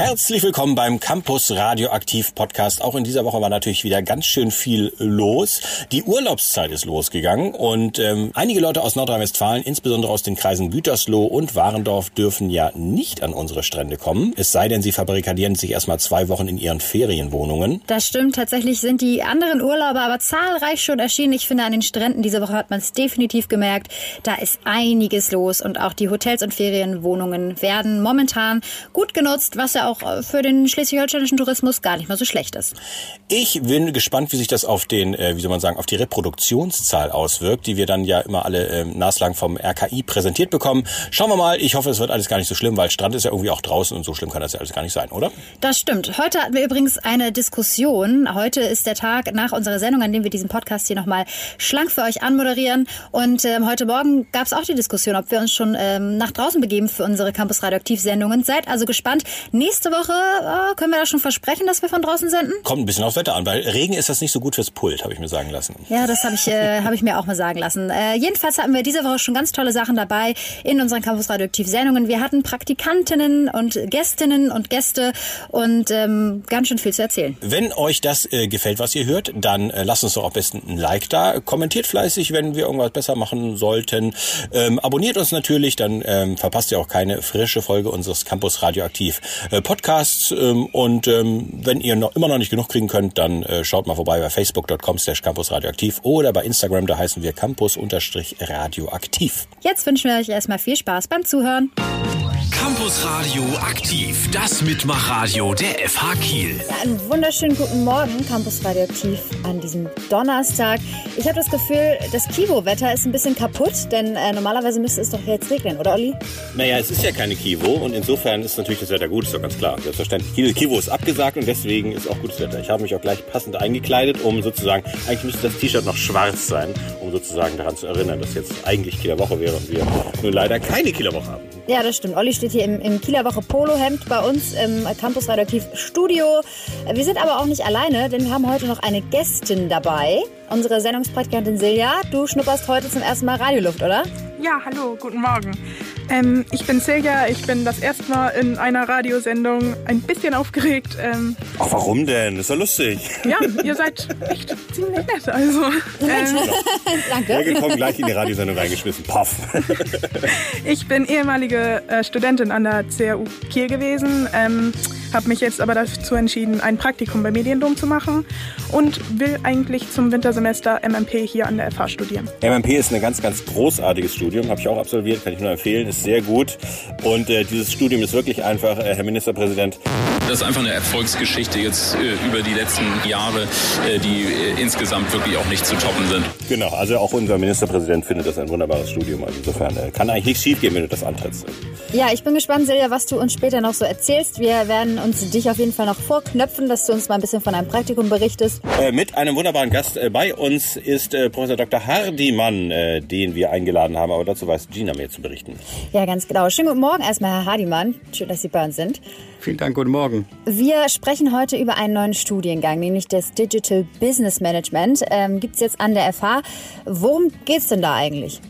Herzlich willkommen beim Campus Radioaktiv Podcast. Auch in dieser Woche war natürlich wieder ganz schön viel los. Die Urlaubszeit ist losgegangen und ähm, einige Leute aus Nordrhein-Westfalen, insbesondere aus den Kreisen Gütersloh und Warendorf, dürfen ja nicht an unsere Strände kommen. Es sei denn, sie verbarrikadieren sich erstmal zwei Wochen in ihren Ferienwohnungen. Das stimmt. Tatsächlich sind die anderen Urlauber aber zahlreich schon erschienen. Ich finde, an den Stränden diese Woche hat man es definitiv gemerkt. Da ist einiges los und auch die Hotels und Ferienwohnungen werden momentan gut genutzt, was ja auch auch für den schleswig-holsteinischen Tourismus gar nicht mal so schlecht ist. Ich bin gespannt, wie sich das auf den, äh, wie soll man sagen, auf die Reproduktionszahl auswirkt, die wir dann ja immer alle äh, naslang vom RKI präsentiert bekommen. Schauen wir mal. Ich hoffe, es wird alles gar nicht so schlimm, weil Strand ist ja irgendwie auch draußen und so schlimm kann das ja alles gar nicht sein, oder? Das stimmt. Heute hatten wir übrigens eine Diskussion. Heute ist der Tag nach unserer Sendung, an dem wir diesen Podcast hier nochmal schlank für euch anmoderieren. Und ähm, heute Morgen gab es auch die Diskussion, ob wir uns schon ähm, nach draußen begeben für unsere Campus Radioaktiv Sendungen. Seid also gespannt. Nächste nächste Woche äh, können wir da schon versprechen, dass wir von draußen senden? Kommt ein bisschen aufs Wetter an, weil Regen ist das nicht so gut fürs Pult, habe ich mir sagen lassen. Ja, das habe ich, äh, hab ich mir auch mal sagen lassen. Äh, jedenfalls hatten wir diese Woche schon ganz tolle Sachen dabei in unseren Campus Radioaktiv Sendungen. Wir hatten Praktikantinnen und Gästinnen und Gäste und ähm, ganz schön viel zu erzählen. Wenn euch das äh, gefällt, was ihr hört, dann äh, lasst uns doch am besten ein Like da. Kommentiert fleißig, wenn wir irgendwas besser machen sollten. Ähm, abonniert uns natürlich, dann ähm, verpasst ihr auch keine frische Folge unseres Campus Radioaktiv äh, Podcasts. Ähm, und ähm, wenn ihr noch immer noch nicht genug kriegen könnt, dann äh, schaut mal vorbei bei facebook.com slash campusradioaktiv oder bei Instagram, da heißen wir campus-radioaktiv. Jetzt wünschen wir euch erstmal viel Spaß beim Zuhören. Campus Radio aktiv, das Mitmachradio der FH Kiel. Einen wunderschönen guten Morgen, Campus Radio aktiv an diesem Donnerstag. Ich habe das Gefühl, das Kivo-Wetter ist ein bisschen kaputt, denn äh, normalerweise müsste es doch jetzt regnen, oder Olli? Naja, es ist ja keine Kivo und insofern ist natürlich das Wetter gut, ist doch ganz klar. Selbstverständlich. Kivo ist abgesagt und deswegen ist auch gutes Wetter. Ich habe mich auch gleich passend eingekleidet, um sozusagen, eigentlich müsste das T-Shirt noch schwarz sein, um sozusagen daran zu erinnern, dass jetzt eigentlich Kieler Woche wäre und wir nun leider keine Kieler Woche haben. Ja, das stimmt. Olli steht hier im, im Kieler Woche Polohemd bei uns im Campus Radioaktiv Studio. Wir sind aber auch nicht alleine, denn wir haben heute noch eine Gästin dabei. Unsere Sendungspraktikantin Silja. Du schnupperst heute zum ersten Mal Radioluft, oder? Ja, hallo, guten Morgen. Ähm, ich bin Silja, ich bin das erste Mal in einer Radiosendung ein bisschen aufgeregt. Ähm, Ach, warum denn? Ist ja lustig. Ja, ihr seid echt ziemlich nett. Also, ähm, Danke. Ja, kommen gleich in die Radiosendung reingeschmissen. Paff. ich bin ehemalige äh, Studentin an der CRU Kiel gewesen. Ähm, habe mich jetzt aber dazu entschieden, ein Praktikum bei Mediendom zu machen und will eigentlich zum Wintersemester MMP hier an der FH studieren. MMP ist ein ganz, ganz großartiges Studium, habe ich auch absolviert, kann ich nur empfehlen, ist sehr gut und äh, dieses Studium ist wirklich einfach, äh, Herr Ministerpräsident. Das ist einfach eine Erfolgsgeschichte jetzt äh, über die letzten Jahre, äh, die äh, insgesamt wirklich auch nicht zu toppen sind. Genau, also auch unser Ministerpräsident findet das ein wunderbares Studium, also insofern äh, kann eigentlich nichts schiefgehen, wenn du das antrittst. Ja, ich bin gespannt, Silja, was du uns später noch so erzählst. Wir werden uns dich auf jeden Fall noch vorknöpfen, dass du uns mal ein bisschen von deinem Praktikum berichtest. Äh, mit einem wunderbaren Gast äh, bei uns ist äh, Professor Dr. Hardimann, äh, den wir eingeladen haben. Aber dazu weiß Gina mehr zu berichten. Ja, ganz genau. Schönen guten Morgen erstmal, Herr Hardimann. Schön, dass Sie bei uns sind. Vielen Dank, guten Morgen. Wir sprechen heute über einen neuen Studiengang, nämlich das Digital Business Management. Ähm, Gibt es jetzt an der FH. Worum geht es denn da eigentlich?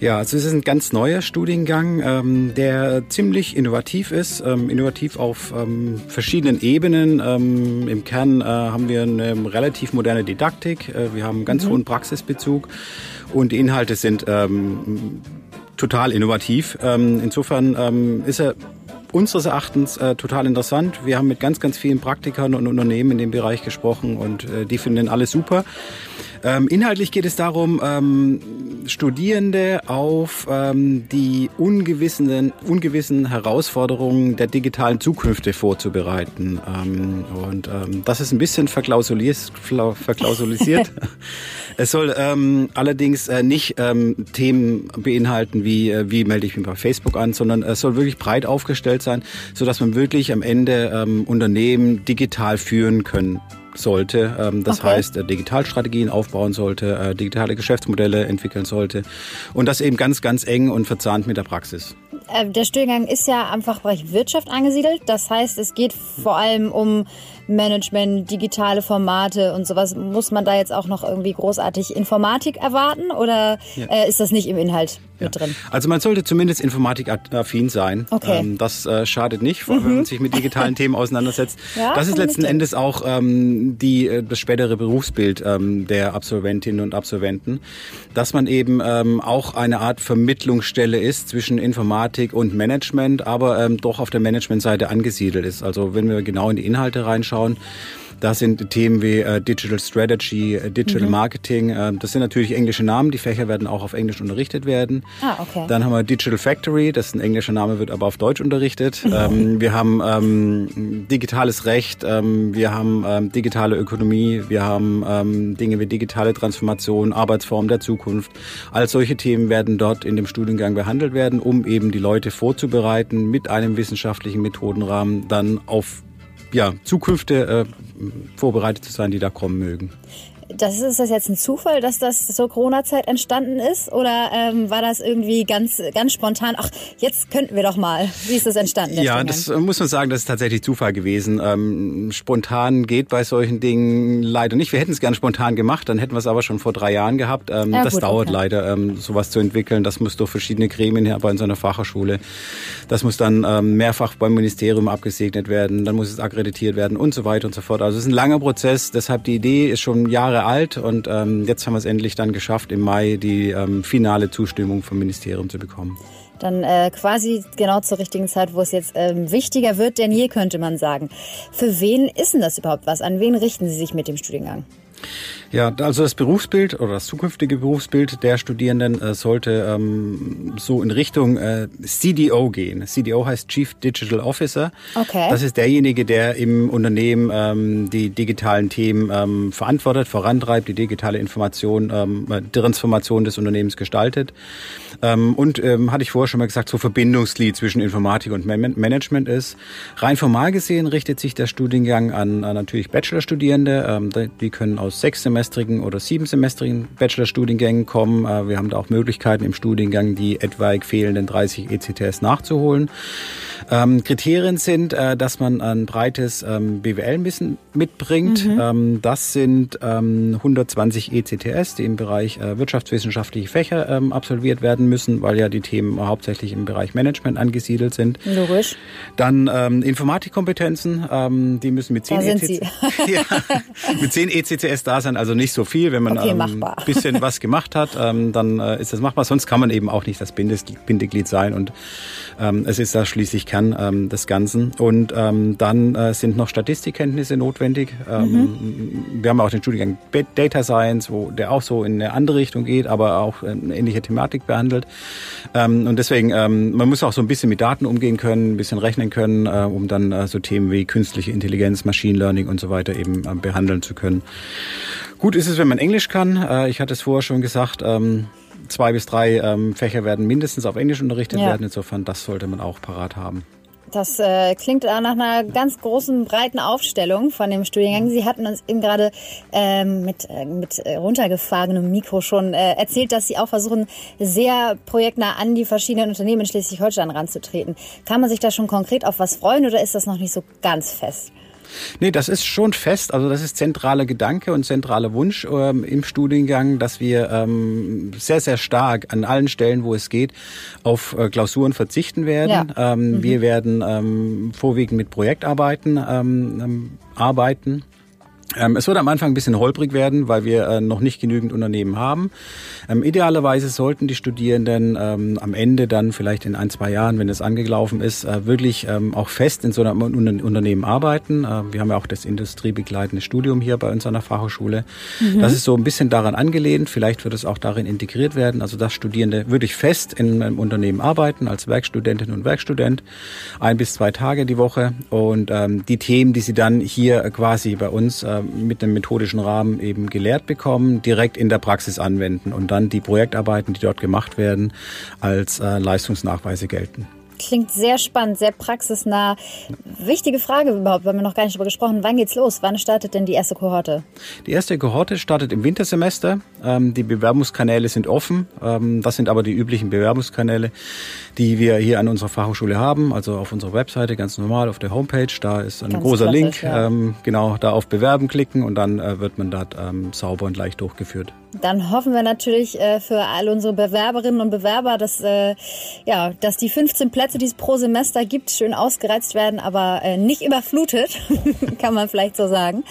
Ja, also es ist ein ganz neuer Studiengang, ähm, der ziemlich innovativ ist, ähm, innovativ auf ähm, verschiedenen Ebenen. Ähm, Im Kern äh, haben wir eine relativ moderne Didaktik, äh, wir haben ganz mhm. hohen Praxisbezug und die Inhalte sind ähm, total innovativ. Ähm, insofern ist er unseres Erachtens äh, total interessant. Wir haben mit ganz, ganz vielen Praktikern und Unternehmen in dem Bereich gesprochen und äh, die finden alles super. Ähm, inhaltlich geht es darum, ähm, Studierende auf ähm, die ungewissen, ungewissen Herausforderungen der digitalen Zukünfte vorzubereiten. Ähm, und ähm, das ist ein bisschen verklausulisiert. verklausulisiert. es soll ähm, allerdings äh, nicht Themen beinhalten wie, äh, wie melde ich mich bei Facebook an, sondern es soll wirklich breit aufgestellt sein, so dass man wirklich am Ende Unternehmen digital führen können sollte. Ähm, das okay. heißt, äh, Digitalstrategien aufbauen sollte, äh, digitale Geschäftsmodelle entwickeln sollte und das eben ganz, ganz eng und verzahnt mit der Praxis. Äh, der Studiengang ist ja am Fachbereich Wirtschaft angesiedelt. Das heißt, es geht vor allem um Management, digitale Formate und sowas. Muss man da jetzt auch noch irgendwie großartig Informatik erwarten oder ja. ist das nicht im Inhalt? Mit drin? Also man sollte zumindest informatikaffin sein. Okay. Ähm, das äh, schadet nicht, vor allem, wenn man sich mit digitalen Themen auseinandersetzt. Ja, das ist letzten. Endes auch ähm, die, äh, das spätere Berufsbild ähm, der Absolventinnen und Absolventen, dass man eben ähm, auch eine Art Vermittlungsstelle ist zwischen Informatik und Management, aber ähm, doch auf der Managementseite angesiedelt ist. Also wenn wir genau in die Inhalte reinschauen, da sind Themen wie äh, Digital Strategy, äh, Digital Marketing. Äh, das sind natürlich englische Namen. Die Fächer werden auch auf Englisch unterrichtet werden. Ah, okay. Dann haben wir Digital Factory. Das ist ein englischer Name, wird aber auf Deutsch unterrichtet. ähm, wir haben ähm, digitales Recht. Ähm, wir haben ähm, digitale Ökonomie. Wir haben ähm, Dinge wie digitale Transformation, Arbeitsform der Zukunft. All solche Themen werden dort in dem Studiengang behandelt werden, um eben die Leute vorzubereiten mit einem wissenschaftlichen Methodenrahmen dann auf ja, Zukünfte äh, vorbereitet zu sein, die da kommen mögen. Das ist das jetzt ein Zufall, dass das zur Corona-Zeit entstanden ist? Oder ähm, war das irgendwie ganz, ganz spontan? Ach, jetzt könnten wir doch mal. Wie ist das entstanden? Ja, das äh, muss man sagen, das ist tatsächlich Zufall gewesen. Ähm, spontan geht bei solchen Dingen leider nicht. Wir hätten es gern spontan gemacht, dann hätten wir es aber schon vor drei Jahren gehabt. Ähm, Ja, das gut, dauert okay. leider, ähm, sowas zu entwickeln. Das muss durch verschiedene Gremien her, aber in so einer Fachhochschule. Das muss dann ähm, mehrfach beim Ministerium abgesegnet werden, dann muss es akkreditiert werden und so weiter und so fort. Also es ist ein langer Prozess, deshalb die Idee ist schon Jahre alt und ähm, jetzt haben wir es endlich dann geschafft, im Mai die ähm, finale Zustimmung vom Ministerium zu bekommen. Dann äh, quasi genau zur richtigen Zeit, wo es jetzt ähm, wichtiger wird denn je, könnte man sagen. Für wen ist denn das überhaupt was? An wen richten Sie sich mit dem Studiengang? Ja, also das Berufsbild oder das zukünftige Berufsbild der Studierenden äh, sollte ähm, so in Richtung äh, CDO gehen. CDO heißt Chief Digital Officer. Okay. Das ist derjenige, der im Unternehmen ähm, die digitalen Themen ähm, verantwortet, vorantreibt, die digitale Information, ähm, äh, Transformation des Unternehmens gestaltet. Ähm, und ähm, hatte ich vorher schon mal gesagt, so Verbindungsglied zwischen Informatik und Man Management ist. Rein formal gesehen richtet sich der Studiengang an, an natürlich Bachelorstudierende. Ähm, die- können aus sechssemestrigen oder siebensemestrigen Bachelorstudiengängen kommen. Äh, wir haben da auch Möglichkeiten im Studiengang, die etwaig fehlenden 30 ECTS nachzuholen. Ähm, Kriterien sind, äh, dass man ein breites ähm, BWL-Wissen mitbringt. Ähm, das sind ähm, 120 ECTS, die im Bereich äh, wirtschaftswissenschaftliche Fächer absolviert werden müssen, weil ja die Themen hauptsächlich im Bereich Management angesiedelt sind. Logisch. Dann ähm, Informatikkompetenzen, ähm, die müssen mit 10 Da sind ECTS ja, mit 10 ECTS da sein, also nicht so viel. Wenn man Okay, ähm, machbar. bisschen was gemacht hat, ähm, dann äh, ist das machbar. Sonst kann man eben auch nicht das Bindeglied sein und ähm, es ist da schließlich Kern ähm, des Ganzen. Und ähm, dann äh, sind noch Statistikkenntnisse notwendig. Ähm, Wir haben auch den Studiengang Data Science, wo der auch so in eine andere Richtung geht, aber auch äh, eine ähnliche Thematik behandelt. Ähm, und deswegen, ähm, man muss auch so ein bisschen mit Daten umgehen können, ein bisschen rechnen können, äh, um dann äh, so Themen wie künstliche Intelligenz, Machine Learning und so weiter eben äh, behandeln zu können. Gut ist es, wenn man Englisch kann. Äh, ich hatte es vorher schon gesagt, ähm, zwei bis drei ähm, Fächer werden mindestens auf Englisch unterrichtet Ja. werden. Insofern, das sollte man auch parat haben. Das äh, klingt nach einer ganz großen, breiten Aufstellung von dem Studiengang. Sie hatten uns eben gerade ähm, mit, äh, mit äh, runtergefahrenem Mikro schon äh, erzählt, dass Sie auch versuchen, sehr projektnah an die verschiedenen Unternehmen in Schleswig-Holstein ranzutreten. Kann man sich da schon konkret auf was freuen oder ist das noch nicht so ganz fest? Nee, das ist schon fest. Also das ist zentraler Gedanke und zentraler Wunsch ähm, im Studiengang, dass wir ähm, sehr, sehr stark an allen Stellen, wo es geht, auf äh, Klausuren verzichten werden. Ja. Ähm, Wir werden ähm, vorwiegend mit Projektarbeiten ähm, ähm, arbeiten. Ähm, es wird am Anfang ein bisschen holprig werden, weil wir äh, noch nicht genügend Unternehmen haben. Ähm, idealerweise sollten die Studierenden ähm, am Ende dann vielleicht in ein, zwei Jahren, wenn es angelaufen ist, äh, wirklich auch fest in so einem Unter Unternehmen arbeiten. Äh, wir haben ja auch das industriebegleitende Studium hier bei uns an der Fachhochschule. Das ist so ein bisschen daran angelehnt. Vielleicht wird es auch darin integriert werden. Also dass Studierende wirklich fest in einem Unternehmen arbeiten, als Werkstudentin und Werkstudent, ein bis zwei Tage die Woche. Und die Themen, die sie dann hier quasi bei uns mit einem methodischen Rahmen eben gelehrt bekommen, direkt in der Praxis anwenden und dann die Projektarbeiten, die dort gemacht werden, als äh, Leistungsnachweise gelten. Klingt sehr spannend, sehr praxisnah. Wichtige Frage überhaupt, weil wir noch gar nicht darüber gesprochen. Wann geht's los? Wann startet denn die erste Kohorte? Die erste Kohorte startet im Wintersemester. Ähm, die Bewerbungskanäle sind offen. Ähm, das sind aber die üblichen Bewerbungskanäle, die wir hier an unserer Fachhochschule haben. Also auf unserer Webseite ganz normal auf der Homepage. Da ist ein Ganz großer Link. ja. Ähm, genau, da auf Bewerben klicken und dann äh, wird man dort sauber und leicht durchgeführt. Dann hoffen wir natürlich äh, für all unsere Bewerberinnen und Bewerber, dass, äh, ja, dass die 15 Plätze, die es pro Semester gibt, schön ausgereizt werden, aber äh, nicht überflutet, kann man vielleicht so sagen.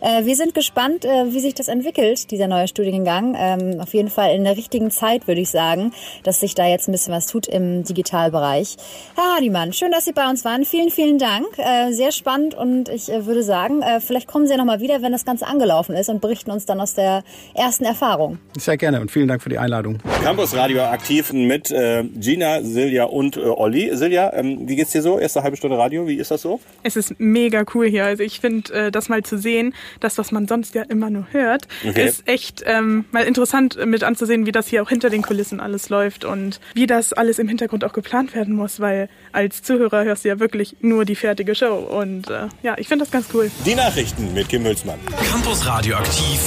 Äh, wir sind gespannt, äh, wie sich das entwickelt, dieser neue Studiengang. Ähm, auf jeden Fall in der richtigen Zeit, würde ich sagen, dass sich da jetzt ein bisschen was tut im Digitalbereich. Herr Hardimann, schön, dass Sie bei uns waren. Vielen, vielen Dank. Äh, sehr spannend und ich äh, würde sagen, äh, vielleicht kommen Sie ja nochmal wieder, wenn das Ganze angelaufen ist und berichten uns dann aus der ersten Erfahrung. Sehr gerne und vielen Dank für die Einladung. Campus Radio aktiv mit äh, Gina, Silja und äh, Olli. Silja, ähm, wie geht's dir so? Erste halbe Stunde Radio, wie ist das so? Es ist mega cool hier. Also ich finde, äh, das mal zu sehen, das, was man sonst ja immer nur hört, Okay. ist echt ähm, mal interessant äh, mit anzusehen, wie das hier auch hinter den Kulissen alles läuft und wie das alles im Hintergrund auch geplant werden muss, weil als Zuhörer hörst du ja wirklich nur die fertige Show. Und äh, ja, ich finde das ganz cool. Die Nachrichten mit Kim Hülsmann. Campus Radioaktiv.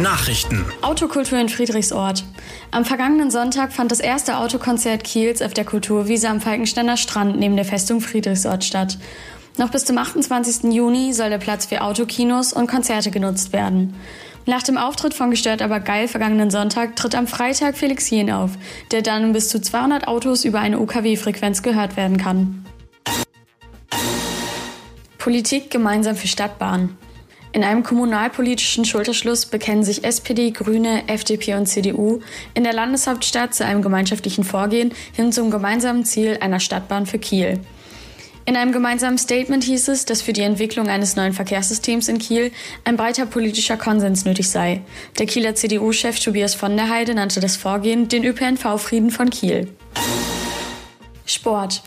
Nachrichten. Autokultur in Friedrichsort. Am vergangenen Sonntag fand das erste Autokonzert Kiels auf der Kulturwiese am Falkensteiner Strand neben der Festung Friedrichsort statt. Noch bis zum 28. Juni soll der Platz für Autokinos und Konzerte genutzt werden. Nach dem Auftritt von Gestört aber geil vergangenen Sonntag tritt am Freitag Felix Jen auf, der dann bis zu 200 Autos über eine UKW-Frequenz gehört werden kann. Politik gemeinsam für Stadtbahn. In einem kommunalpolitischen Schulterschluss bekennen sich SPD, Grüne, FDP und CDU in der Landeshauptstadt zu einem gemeinschaftlichen Vorgehen hin zum gemeinsamen Ziel einer Stadtbahn für Kiel. In einem gemeinsamen Statement hieß es, dass für die Entwicklung eines neuen Verkehrssystems in Kiel ein breiter politischer Konsens nötig sei. Der Kieler CDU-Chef Tobias von der Heide nannte das Vorgehen den ÖPNV-Frieden von Kiel. Sport.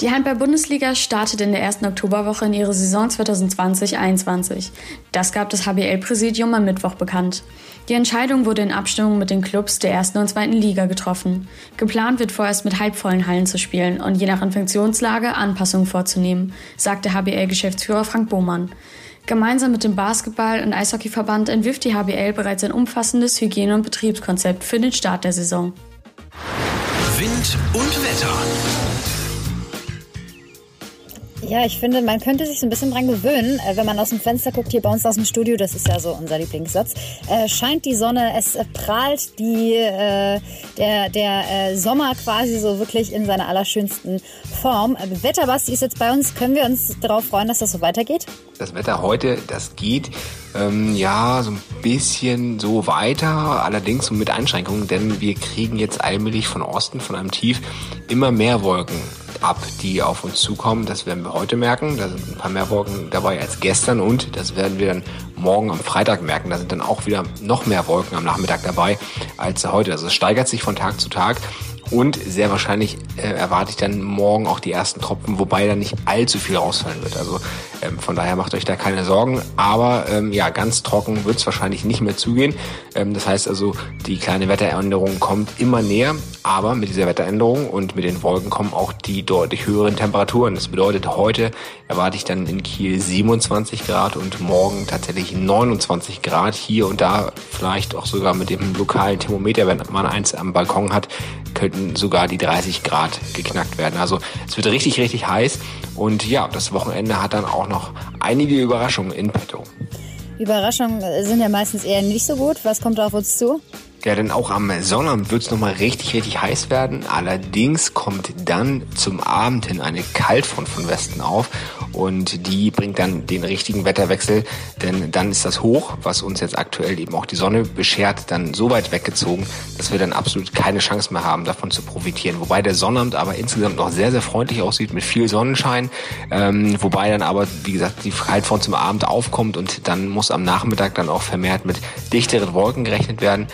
Die Handball-Bundesliga startet in der ersten Oktoberwoche in ihre Saison 2020-21. Das gab das HBL-Präsidium am Mittwoch bekannt. Die Entscheidung wurde in Abstimmung mit den Clubs der ersten und zweiten Liga getroffen. Geplant wird vorerst mit halbvollen Hallen zu spielen und je nach Infektionslage Anpassungen vorzunehmen, sagte HBL-Geschäftsführer Frank Bohmann. Gemeinsam mit dem Basketball- und Eishockeyverband entwirft die HBL bereits ein umfassendes Hygiene- und Betriebskonzept für den Start der Saison. Wind und Wetter. Ja, ich finde, man könnte sich so ein bisschen dran gewöhnen, äh, wenn man aus dem Fenster guckt, hier bei uns aus dem Studio, das ist ja so unser Lieblingssatz, äh, scheint die Sonne, es äh, prahlt die, äh, der, der äh, Sommer quasi so wirklich in seiner allerschönsten Form. Äh, Wetterbasti ist jetzt bei uns, können wir uns darauf freuen, dass das so weitergeht? Das Wetter heute, das geht ähm, ja so ein bisschen so weiter, allerdings mit Einschränkungen, denn wir kriegen jetzt allmählich von Osten, von einem Tief, immer mehr Wolken ab, die auf uns zukommen. Das werden wir heute merken. Da sind ein paar mehr Wolken dabei als gestern und das werden wir dann morgen am Freitag merken. Da sind dann auch wieder noch mehr Wolken am Nachmittag dabei als heute. Also es steigert sich von Tag zu Tag. Und sehr wahrscheinlich äh, erwarte ich dann morgen auch die ersten Tropfen, wobei dann nicht allzu viel rausfallen wird. Also ähm, von daher macht euch da keine Sorgen. Aber ähm, ja, ganz trocken wird es wahrscheinlich nicht mehr zugehen. Ähm, das heißt also, die kleine Wetteränderung kommt immer näher. Aber mit dieser Wetteränderung und mit den Wolken kommen auch die deutlich höheren Temperaturen. Das bedeutet, heute erwarte ich dann in Kiel 27 Grad und morgen tatsächlich 29 Grad. Hier und da vielleicht auch sogar mit dem lokalen Thermometer, wenn man eins am Balkon hat, könnten sogar die 30 Grad geknackt werden. Also es wird richtig, richtig heiß. Und ja, das Wochenende hat dann auch noch einige Überraschungen in petto. Überraschungen sind ja meistens eher nicht so gut. Was kommt da auf uns zu? Ja, denn auch am Sonnabend wird es nochmal richtig, richtig heiß werden. Allerdings kommt dann zum Abend hin eine Kaltfront von Westen auf und die bringt dann den richtigen Wetterwechsel, denn dann ist das Hoch, was uns jetzt aktuell eben auch die Sonne beschert, dann so weit weggezogen, dass wir dann absolut keine Chance mehr haben, davon zu profitieren. Wobei der Sonnabend aber insgesamt noch sehr, sehr freundlich aussieht mit viel Sonnenschein, ähm, wobei dann aber, wie gesagt, die Kaltfront zum Abend aufkommt und dann muss am Nachmittag dann auch vermehrt mit dichteren Wolken gerechnet werden.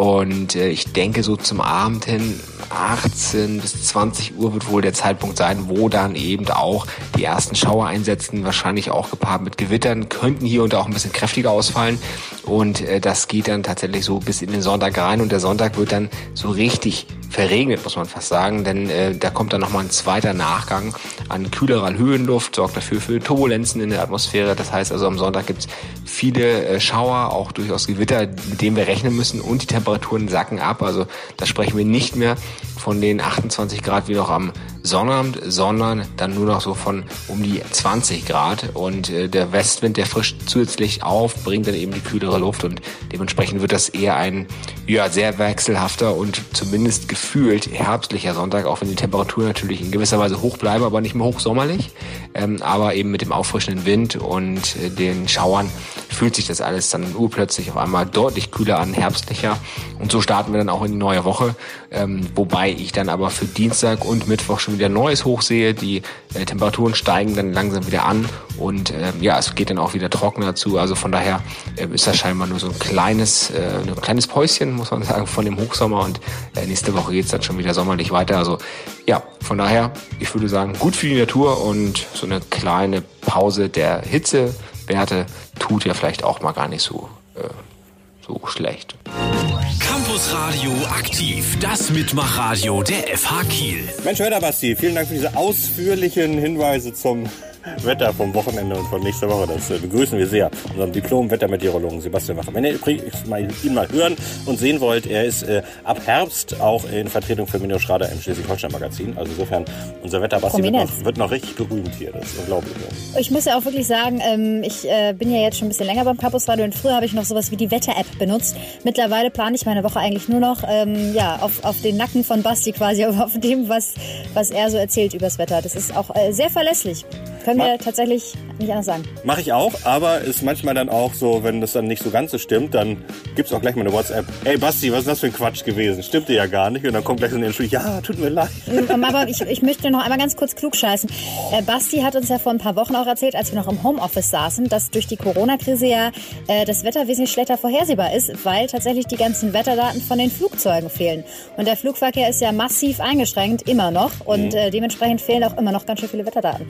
Und äh, ich denke, so zum Abend hin, 18 bis 20 Uhr wird wohl der Zeitpunkt sein, wo dann eben auch die ersten Schauer einsetzen, wahrscheinlich auch gepaart mit Gewittern, könnten hier und da auch ein bisschen kräftiger ausfallen. Und äh, das geht dann tatsächlich so bis in den Sonntag rein und der Sonntag wird dann so richtig verregnet, muss man fast sagen, denn äh, da kommt dann nochmal ein zweiter Nachgang an kühlerer Höhenluft, sorgt dafür für Turbulenzen in der Atmosphäre. Das heißt also am Sonntag gibt es viele äh, Schauer, auch durchaus Gewitter, mit denen wir rechnen müssen und die Temperaturen sacken ab. Also da sprechen wir nicht mehr von den 28 Grad wie noch am Sonnabend, sondern dann nur noch so von um die 20 Grad. Und äh, der Westwind, der frischt zusätzlich auf, bringt dann eben die kühlere Luft. Und dementsprechend wird das eher ein ja, sehr wechselhafter und zumindest gefühlt herbstlicher Sonntag, auch wenn die Temperaturen natürlich in gewisser Weise hoch bleiben, aber nicht mehr hochsommerlich, ähm, aber eben mit dem auffrischenden Wind und äh, den Schauern fühlt sich das alles dann urplötzlich auf einmal deutlich kühler an, herbstlicher. Und so starten wir dann auch in die neue Woche, ähm, wobei ich dann aber für Dienstag und Mittwoch schon wieder Neues hochsehe, die äh, Temperaturen steigen dann langsam wieder an und äh, ja, es geht dann auch wieder trockener zu, also von daher äh, ist das scheinbar nur so ein kleines, äh, ein kleines Päuschen, muss man sagen, von dem Hochsommer. Und äh, nächste Woche geht's dann schon wieder sommerlich weiter, also ja, von daher, ich würde sagen, gut für die Natur und so eine kleine Pause der Hitzewerte tut ja vielleicht auch mal gar nicht so, äh, so schlecht. Campus Radio aktiv, das Mitmachradio der FH Kiel. Mensch, hör Basti, vielen Dank für diese ausführlichen Hinweise zum Wetter vom Wochenende und von nächster Woche. Das äh, begrüßen wir sehr. Unseren Diplom-Wettermeteorologen Sebastian Wacher. Wenn ihr ihn mal hören und sehen wollt, er ist äh, ab Herbst auch in Vertretung für Minio Schrader im Schleswig-Holstein-Magazin. Also insofern, unser Wetterbasti wird noch, wird noch richtig berühmt hier. Das ist unglaublich. Ich muss ja auch wirklich sagen, ähm, ich äh, bin ja jetzt schon ein bisschen länger beim Campus Radio und früher habe ich noch sowas wie die Wetter-App benutzt. Mittlerweile plane ich meine Woche eigentlich nur noch ähm, ja, auf, auf den Nacken von Basti quasi, auf dem, was, was er so erzählt übers Wetter. Das ist auch äh, sehr verlässlich. Können wir tatsächlich nicht anders sagen. Mache ich auch, aber ist manchmal dann auch so, wenn das dann nicht so ganz so stimmt, dann gibt es auch gleich mal eine WhatsApp. Ey Basti, was ist das für ein Quatsch gewesen? Stimmte ja gar nicht. Und dann kommt gleich so eine Entschuldigung, ja, tut mir leid. Aber ich, ich möchte noch einmal ganz kurz klug scheißen. Äh, Basti hat uns ja vor ein paar Wochen auch erzählt, als wir noch im Homeoffice saßen, dass durch die Corona-Krise ja äh, das Wetter wesentlich schlechter vorhersehbar ist, weil tatsächlich die ganzen Wetterdaten von den Flugzeugen fehlen. Und der Flugverkehr ist ja massiv eingeschränkt, immer noch. Und äh, dementsprechend fehlen auch immer noch ganz schön viele Wetterdaten.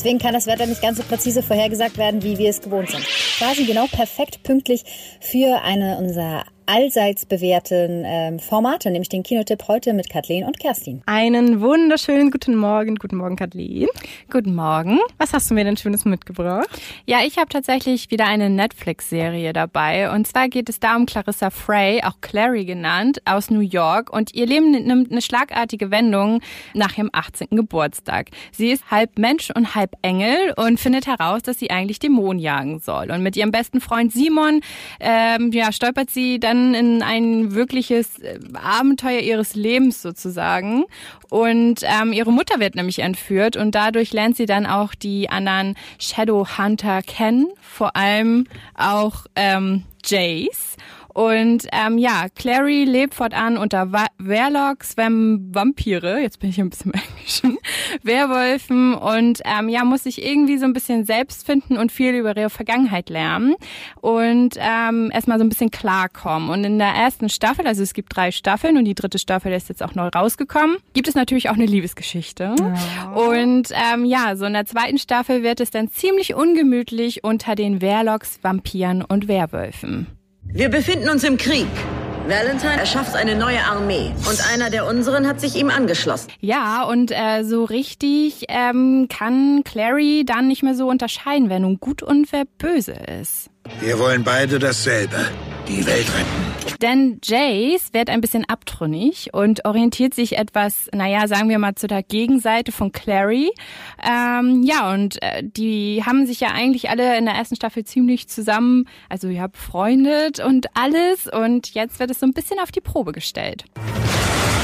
Deswegen kann das Wetter nicht ganz so präzise vorhergesagt werden, wie wir es gewohnt sind. Quasi genau perfekt pünktlich für eine unserer allseits bewährten ähm, Formate, nämlich den Kinotipp heute mit Kathleen und Kerstin. Einen wunderschönen guten Morgen. Guten Morgen, Kathleen. Guten Morgen. Was hast du mir denn Schönes mitgebracht? Ja, ich habe tatsächlich wieder eine Netflix-Serie dabei. Und zwar geht es da um Clarissa Frey, auch Clary genannt, aus New York. Und ihr Leben nimmt eine schlagartige Wendung nach ihrem 18. Geburtstag. Sie ist halb Mensch und halb Engel und findet heraus, dass sie eigentlich Dämonen jagen soll. Und mit ihrem besten Freund Simon ähm, ja, stolpert sie dann dann in ein wirkliches äh, Abenteuer ihres Lebens sozusagen. Und ähm, ihre Mutter wird nämlich entführt und dadurch lernt sie dann auch die anderen Shadowhunter kennen, vor allem auch ähm, Jace. Und ähm, ja, Clary lebt fortan unter Werlocks, Vampire, jetzt bin ich ein bisschen im Englischen, Werwölfen und ähm, ja, muss sich irgendwie so ein bisschen selbst finden und viel über ihre Vergangenheit lernen und ähm, erstmal so ein bisschen klarkommen. Und in der ersten Staffel, also es gibt drei Staffeln und die dritte Staffel ist jetzt auch neu rausgekommen, gibt es natürlich auch eine Liebesgeschichte. Oh. Und ähm, ja, so in der zweiten Staffel wird es dann ziemlich ungemütlich unter den Werlocks, Vampiren und Werwölfen. Wir befinden uns im Krieg. Valentine erschafft eine neue Armee und einer der unseren hat sich ihm angeschlossen. Ja, und äh, so richtig ähm, kann Clary dann nicht mehr so unterscheiden, wer nun gut und wer böse ist. Wir wollen beide dasselbe, die Welt retten. Denn Jace wird ein bisschen abtrünnig und orientiert sich etwas, naja, sagen wir mal zu der Gegenseite von Clary. Ähm, ja, und äh, die haben sich ja eigentlich alle in der ersten Staffel ziemlich zusammen, also ja, befreundet und alles. Und jetzt wird es so ein bisschen auf die Probe gestellt.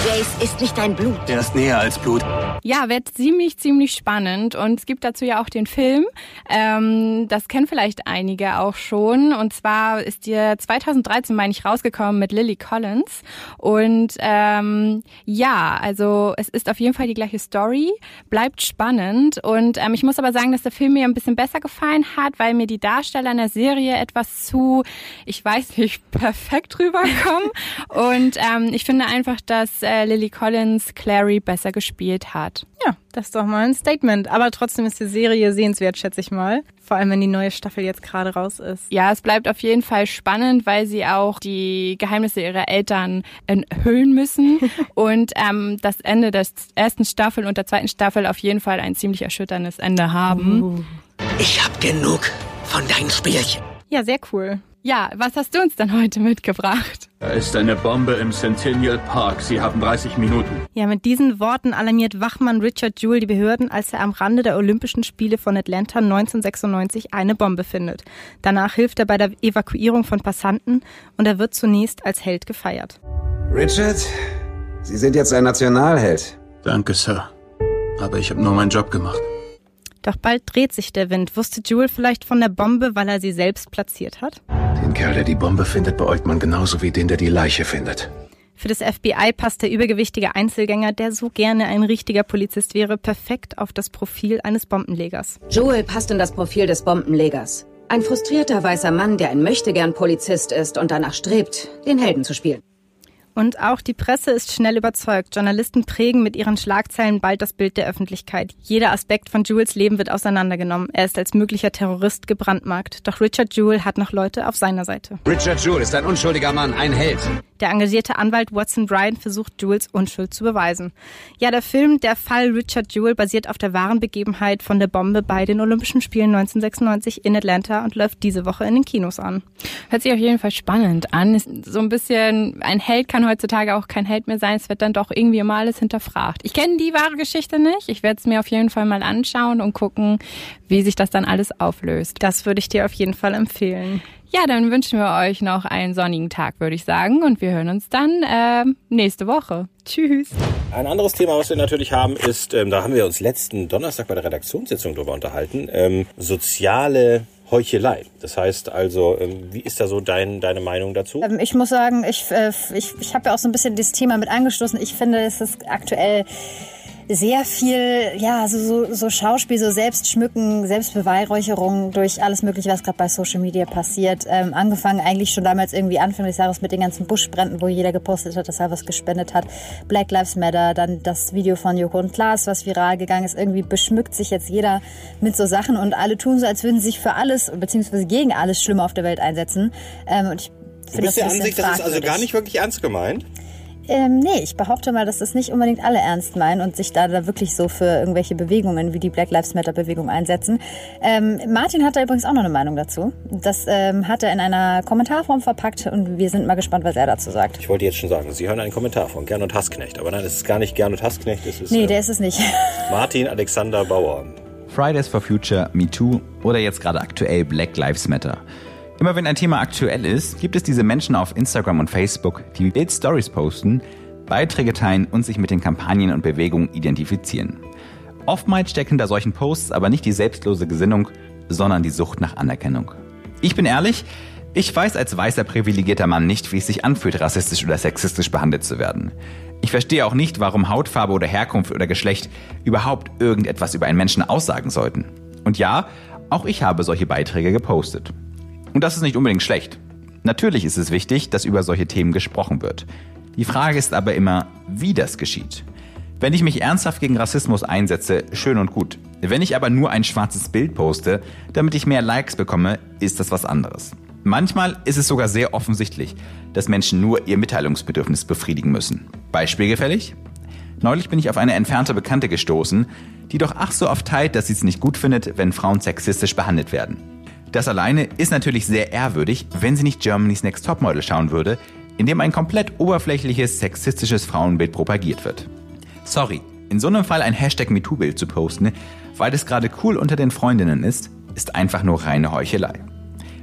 Jace ist nicht dein Blut. Der ist näher als Blut. Ja, wird ziemlich, ziemlich spannend. Und es gibt dazu ja auch den Film. Ähm, das kennen vielleicht einige auch schon. Und zwar ist der 2013, meine ich, rausgekommen mit Lily Collins. Und ähm, ja, also es ist auf jeden Fall die gleiche Story. Bleibt spannend. Und ähm, ich muss aber sagen, dass der Film mir ein bisschen besser gefallen hat, weil mir die Darsteller in der Serie etwas zu, ich weiß nicht, perfekt rüberkommen. Und ähm, ich finde einfach, dass äh, Lily Collins Clary besser gespielt hat. Ja, das ist doch mal ein Statement. Aber trotzdem ist die Serie sehenswert, schätze ich mal. Vor allem, wenn die neue Staffel jetzt gerade raus ist. Ja, es bleibt auf jeden Fall spannend, weil sie auch die Geheimnisse ihrer Eltern enthüllen müssen und ähm, das Ende der ersten Staffel und der zweiten Staffel auf jeden Fall ein ziemlich erschütterndes Ende haben. Uh. Ich hab genug von deinen Spielchen. Ja, sehr cool. Ja, was hast du uns denn heute mitgebracht? Da ist eine Bombe im Centennial Park. Sie haben 30 Minuten. Ja, mit diesen Worten alarmiert Wachmann Richard Jewell die Behörden, als er am Rande der Olympischen Spiele von Atlanta 1996 eine Bombe findet. Danach hilft er bei der Evakuierung von Passanten und er wird zunächst als Held gefeiert. Richard, Sie sind jetzt ein Nationalheld. Danke, Sir. Aber ich habe nur meinen Job gemacht. Doch bald dreht sich der Wind. Wusste Jewel vielleicht von der Bombe, weil er sie selbst platziert hat? Den Kerl, der die Bombe findet, beäugt man genauso wie den, der die Leiche findet. Für das FBI passt der übergewichtige Einzelgänger, der so gerne ein richtiger Polizist wäre, perfekt auf das Profil eines Bombenlegers. Joel passt in das Profil des Bombenlegers. Ein frustrierter weißer Mann, der ein Möchtegern Polizist ist und danach strebt, den Helden zu spielen. Und auch die Presse ist schnell überzeugt. Journalisten prägen mit ihren Schlagzeilen bald das Bild der Öffentlichkeit. Jeder Aspekt von Jules Leben wird auseinandergenommen. Er ist als möglicher Terrorist gebrandmarkt. Doch Richard Jewell hat noch Leute auf seiner Seite. Richard Jewell ist ein unschuldiger Mann, ein Held. Der engagierte Anwalt Watson Bryan versucht, Jules Unschuld zu beweisen. Ja, der Film Der Fall Richard Jewell basiert auf der wahren Begebenheit von der Bombe bei den Olympischen Spielen 1996 in Atlanta und läuft diese Woche in den Kinos an. Hört sich auf jeden Fall spannend an. Ist so ein bisschen, ein Held kann heutzutage auch kein Held mehr sein. Es wird dann doch irgendwie immer alles hinterfragt. Ich kenne die wahre Geschichte nicht. Ich werde es mir auf jeden Fall mal anschauen und gucken, wie sich das dann alles auflöst. Das würde ich dir auf jeden Fall empfehlen. Ja, dann wünschen wir euch noch einen sonnigen Tag, würde ich sagen. Und wir hören uns dann äh, nächste Woche. Tschüss. Ein anderes Thema, was wir natürlich haben, ist, ähm, da haben wir uns letzten Donnerstag bei der Redaktionssitzung drüber unterhalten, ähm, soziale Heuchelei. Das heißt also, ähm, wie ist da so dein, deine Meinung dazu? Ähm, ich muss sagen, ich, äh, ich, ich habe ja auch so ein bisschen dieses Thema mit angestoßen. Ich finde, es ist aktuell sehr viel, ja, so, so, so Schauspiel, so Selbstschmücken, Selbstbeweihräucherung durch alles Mögliche, was gerade bei Social Media passiert. Ähm, angefangen eigentlich schon damals irgendwie Anfang des Jahres mit den ganzen Buschbränden, wo jeder gepostet hat, dass er was gespendet hat. Black Lives Matter, dann das Video von Joko und Klaas, was viral gegangen ist. Irgendwie beschmückt sich jetzt jeder mit so Sachen und alle tun so, als würden sie sich für alles, beziehungsweise gegen alles Schlimme auf der Welt einsetzen. Ähm, und ich du bist der Ansicht, das ist also gar nicht wirklich ernst gemeint? Ähm, nee, ich behaupte mal, dass das nicht unbedingt alle ernst meinen und sich da, da wirklich so für irgendwelche Bewegungen wie die Black Lives Matter Bewegung einsetzen. Ähm, Martin hat da übrigens auch noch eine Meinung dazu. Das ähm, hat er in einer Kommentarform verpackt und wir sind mal gespannt, was er dazu sagt. Ich wollte jetzt schon sagen, Sie hören einen Kommentar von Gernot Hassknecht, aber nein, es ist gar nicht Gernot Hassknecht, es ist... Nee, der äh, ist es nicht. Martin Alexander Bauer. Fridays for Future, MeToo oder jetzt gerade aktuell Black Lives Matter. Immer wenn ein Thema aktuell ist, gibt es diese Menschen auf Instagram und Facebook, die Bild Stories posten, Beiträge teilen und sich mit den Kampagnen und Bewegungen identifizieren. Oftmals stecken da solchen Posts aber nicht die selbstlose Gesinnung, sondern die Sucht nach Anerkennung. Ich bin ehrlich, ich weiß als weißer privilegierter Mann nicht, wie es sich anfühlt, rassistisch oder sexistisch behandelt zu werden. Ich verstehe auch nicht, warum Hautfarbe oder Herkunft oder Geschlecht überhaupt irgendetwas über einen Menschen aussagen sollten. Und ja, auch ich habe solche Beiträge gepostet. Und das ist nicht unbedingt schlecht. Natürlich ist es wichtig, dass über solche Themen gesprochen wird. Die Frage ist aber immer, wie das geschieht. Wenn ich mich ernsthaft gegen Rassismus einsetze, schön und gut. Wenn ich aber nur ein schwarzes Bild poste, damit ich mehr Likes bekomme, ist das was anderes. Manchmal ist es sogar sehr offensichtlich, dass Menschen nur ihr Mitteilungsbedürfnis befriedigen müssen. Beispiel gefällig? Neulich bin ich auf eine entfernte Bekannte gestoßen, die doch ach so oft teilt, dass sie es nicht gut findet, wenn Frauen sexistisch behandelt werden. Das alleine ist natürlich sehr ehrwürdig, wenn sie nicht Germany's Next Topmodel schauen würde, in dem ein komplett oberflächliches, sexistisches Frauenbild propagiert wird. Sorry, in so einem Fall ein Hashtag MeToo-Bild zu posten, weil es gerade cool unter den Freundinnen ist, ist einfach nur reine Heuchelei.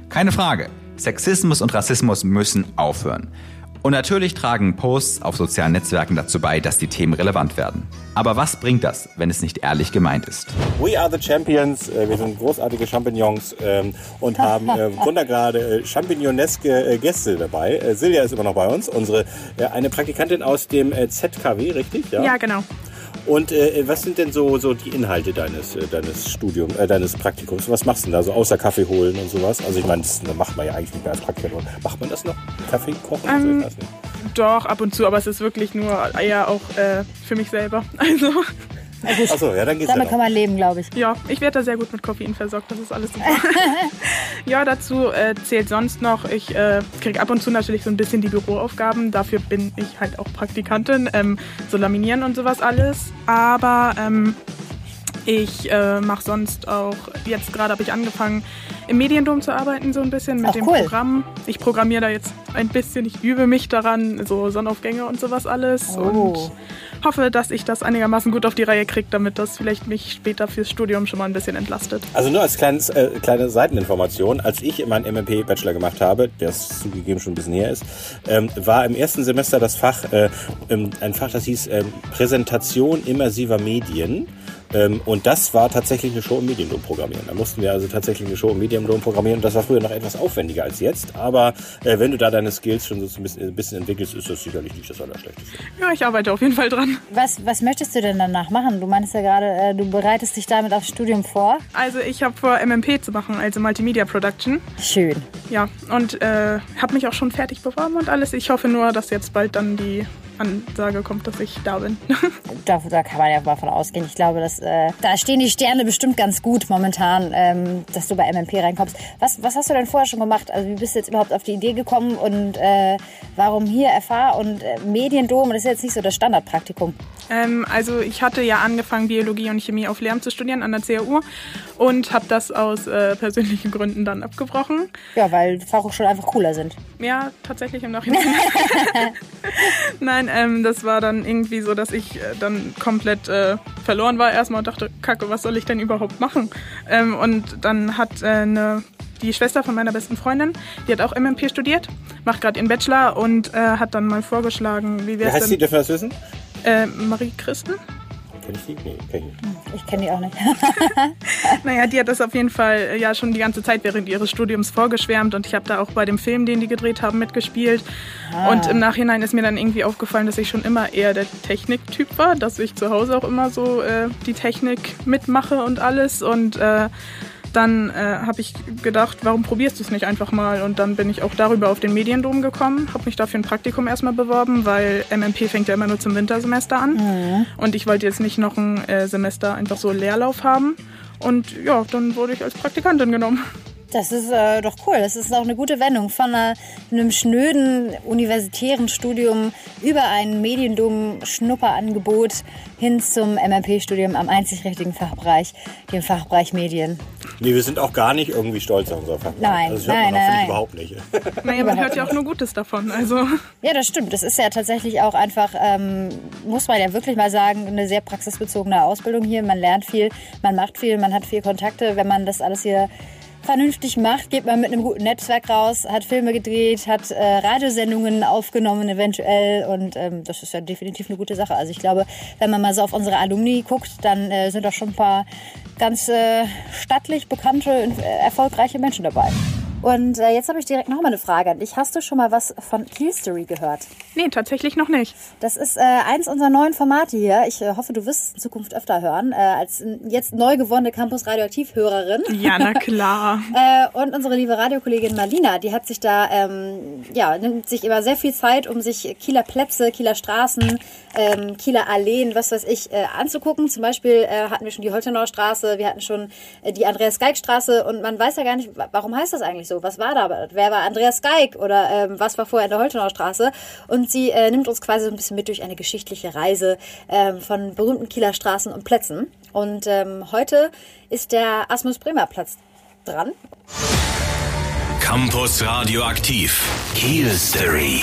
Keine Frage, Sexismus und Rassismus müssen aufhören. Und natürlich tragen Posts auf sozialen Netzwerken dazu bei, dass die Themen relevant werden. Aber was bringt das, wenn es nicht ehrlich gemeint ist? We are the Champions. Äh, wir sind großartige Champignons ähm, und haben äh, wundergrade äh, champignoneske Gäste dabei. Silja ist immer noch bei uns, unsere eine Praktikantin aus dem ZKW, richtig? Ja, ja genau. Und äh, was sind denn so, so die Inhalte deines, äh, deines Studiums, äh, deines Praktikums? Was machst du denn da so außer Kaffee holen und sowas? Also ich meine, das macht man ja eigentlich nicht mehr als Praktiker. Macht man das noch? Kaffee kochen? Ähm, also Doch, ab und zu, aber es ist wirklich nur eher auch äh, für mich selber. Also. Achso, ja, dann geht's Damit ja kann man leben, glaube ich. Ja, ich werde da sehr gut mit Koffein versorgt, das ist alles super. ja, dazu äh, zählt sonst noch, ich äh, kriege ab und zu natürlich so ein bisschen die Büroaufgaben. Dafür bin ich halt auch Praktikantin, ähm, so laminieren und sowas alles. Aber ähm, ich äh, mache sonst auch, jetzt gerade habe ich angefangen, im Mediendom zu arbeiten, so ein bisschen mit Ach, dem cool. Programm. Ich programmiere da jetzt ein bisschen, ich übe mich daran, so Sonnenaufgänge und sowas alles. Oh. Und hoffe, dass ich das einigermaßen gut auf die Reihe kriege, damit das vielleicht mich später fürs Studium schon mal ein bisschen entlastet. Also nur als kleines, äh, kleine Seiteninformation, als ich meinen MMP-Bachelor gemacht habe, der es zugegeben schon ein bisschen her ist, ähm, war im ersten Semester das Fach, äh, ähm, ein Fach, das hieß ähm, Präsentation immersiver Medien. Ähm, und das war tatsächlich eine Show im Mediendom programmieren. Da mussten wir also tatsächlich eine Show im Mediendom programmieren. Und das war früher noch etwas aufwendiger als jetzt. Aber äh, wenn du da deine Skills schon so ein bisschen, ein bisschen entwickelst, ist das sicherlich nicht das Allerschlechteste. Ja, ich arbeite auf jeden Fall dran. Was, was möchtest du denn danach machen? Du meinst ja gerade, äh, du bereitest dich damit aufs Studium vor. Also ich habe vor, MMP zu machen, also Multimedia Production. Schön. Ja, und äh, habe mich auch schon fertig beworben und alles. Ich hoffe nur, dass jetzt bald dann die Ansage kommt, dass ich da bin. Da, da kann man ja mal von ausgehen. Ich glaube, dass, äh, da stehen die Sterne bestimmt ganz gut momentan, ähm, dass du bei MMP reinkommst. Was, was hast du denn vorher schon gemacht? Also wie bist du jetzt überhaupt auf die Idee gekommen und äh, warum hier FH und äh, Mediendom? Das ist jetzt nicht so das Standardpraktikum. Ähm, also ich hatte ja angefangen, Biologie und Chemie auf Lehramt zu studieren an der CAU und habe das aus äh, persönlichen Gründen dann abgebrochen. Ja, weil Fachhochschulen einfach cooler sind. Ja, tatsächlich im Nachhinein. Nein, ähm, das war dann irgendwie so, dass ich äh, dann komplett äh, verloren war erstmal und dachte, Kacke, was soll ich denn überhaupt machen? Ähm, und dann hat äh, eine, die Schwester von meiner besten Freundin, die hat auch MMP studiert, macht gerade ihren Bachelor und äh, hat dann mal vorgeschlagen, wie Wie wäre es heißt die? denn... Dürfen wir das wissen? Äh, Marie Christen? Kenn ich die? Nee, kenn ich nicht. Ich kenne die auch nicht. Naja, die hat das auf jeden Fall äh, ja schon die ganze Zeit während ihres Studiums vorgeschwärmt und ich habe da auch bei dem Film, den die gedreht haben, mitgespielt. Ah. Und im Nachhinein ist mir dann irgendwie aufgefallen, dass ich schon immer eher der Techniktyp war, dass ich zu Hause auch immer so äh, die Technik mitmache und alles und äh, dann äh, habe ich gedacht, warum probierst du es nicht einfach mal? Und dann bin ich auch darüber auf den Mediendom gekommen, habe mich dafür ein Praktikum erstmal beworben, weil MMP fängt ja immer nur zum Wintersemester an. Und ich wollte jetzt nicht noch ein äh, Semester einfach so Leerlauf haben. Und ja, dann wurde ich als Praktikantin genommen. Das ist äh, doch cool. Das ist auch eine gute Wendung von einer, einem schnöden universitären Studium über ein Mediendum-Schnupperangebot hin zum MMP-Studium am einzig richtigen Fachbereich, dem Fachbereich Medien. Nee, wir sind auch gar nicht irgendwie stolz auf unser Fach. Nein, das hört nein, man nein. überhaupt nicht. Naja, man hört ja auch nur Gutes davon. Also Ja, das stimmt. Das ist ja tatsächlich auch einfach, ähm, muss man ja wirklich mal sagen, eine sehr praxisbezogene Ausbildung hier. Man lernt viel, man macht viel, man hat viel Kontakte. Wenn man das alles hier vernünftig macht, geht man mit einem guten Netzwerk raus, hat Filme gedreht, hat äh, Radiosendungen aufgenommen eventuell und ähm, das ist ja definitiv eine gute Sache. Also ich glaube, wenn man mal so auf unsere Alumni guckt, dann äh, sind doch schon ein paar ganz äh, stattlich bekannte, äh, erfolgreiche Menschen dabei. Und äh, jetzt habe ich direkt noch mal eine Frage an dich. Hast du schon mal was von Killstory gehört? Nee, tatsächlich noch nicht. Das ist äh, eins unserer neuen Formate hier. Ich äh, hoffe, du wirst es in Zukunft öfter hören. Äh, als jetzt neu gewonnene Campus Radioaktiv-Hörerin. Ja, na klar. äh, und unsere liebe Radiokollegin Marlina, die hat sich da, ähm, ja, nimmt sich immer sehr viel Zeit, um sich Kieler Plätze, Kieler Straßen, ähm, Kieler Alleen, was weiß ich, äh, anzugucken. Zum Beispiel äh, hatten wir schon die Holtenauer Straße, wir hatten schon äh, die Andreas-Geig-Straße und man weiß ja gar nicht, wa- warum heißt das eigentlich so? Was war da? Wer war Andreas Geig oder ähm, was war vorher in der Holtenauer Straße? Und sie äh, nimmt uns quasi so ein bisschen mit durch eine geschichtliche Reise ähm, von berühmten Kieler Straßen und Plätzen. Und ähm, heute ist der Asmus Bremer Platz dran. Campus Radioaktiv. Kiel Story.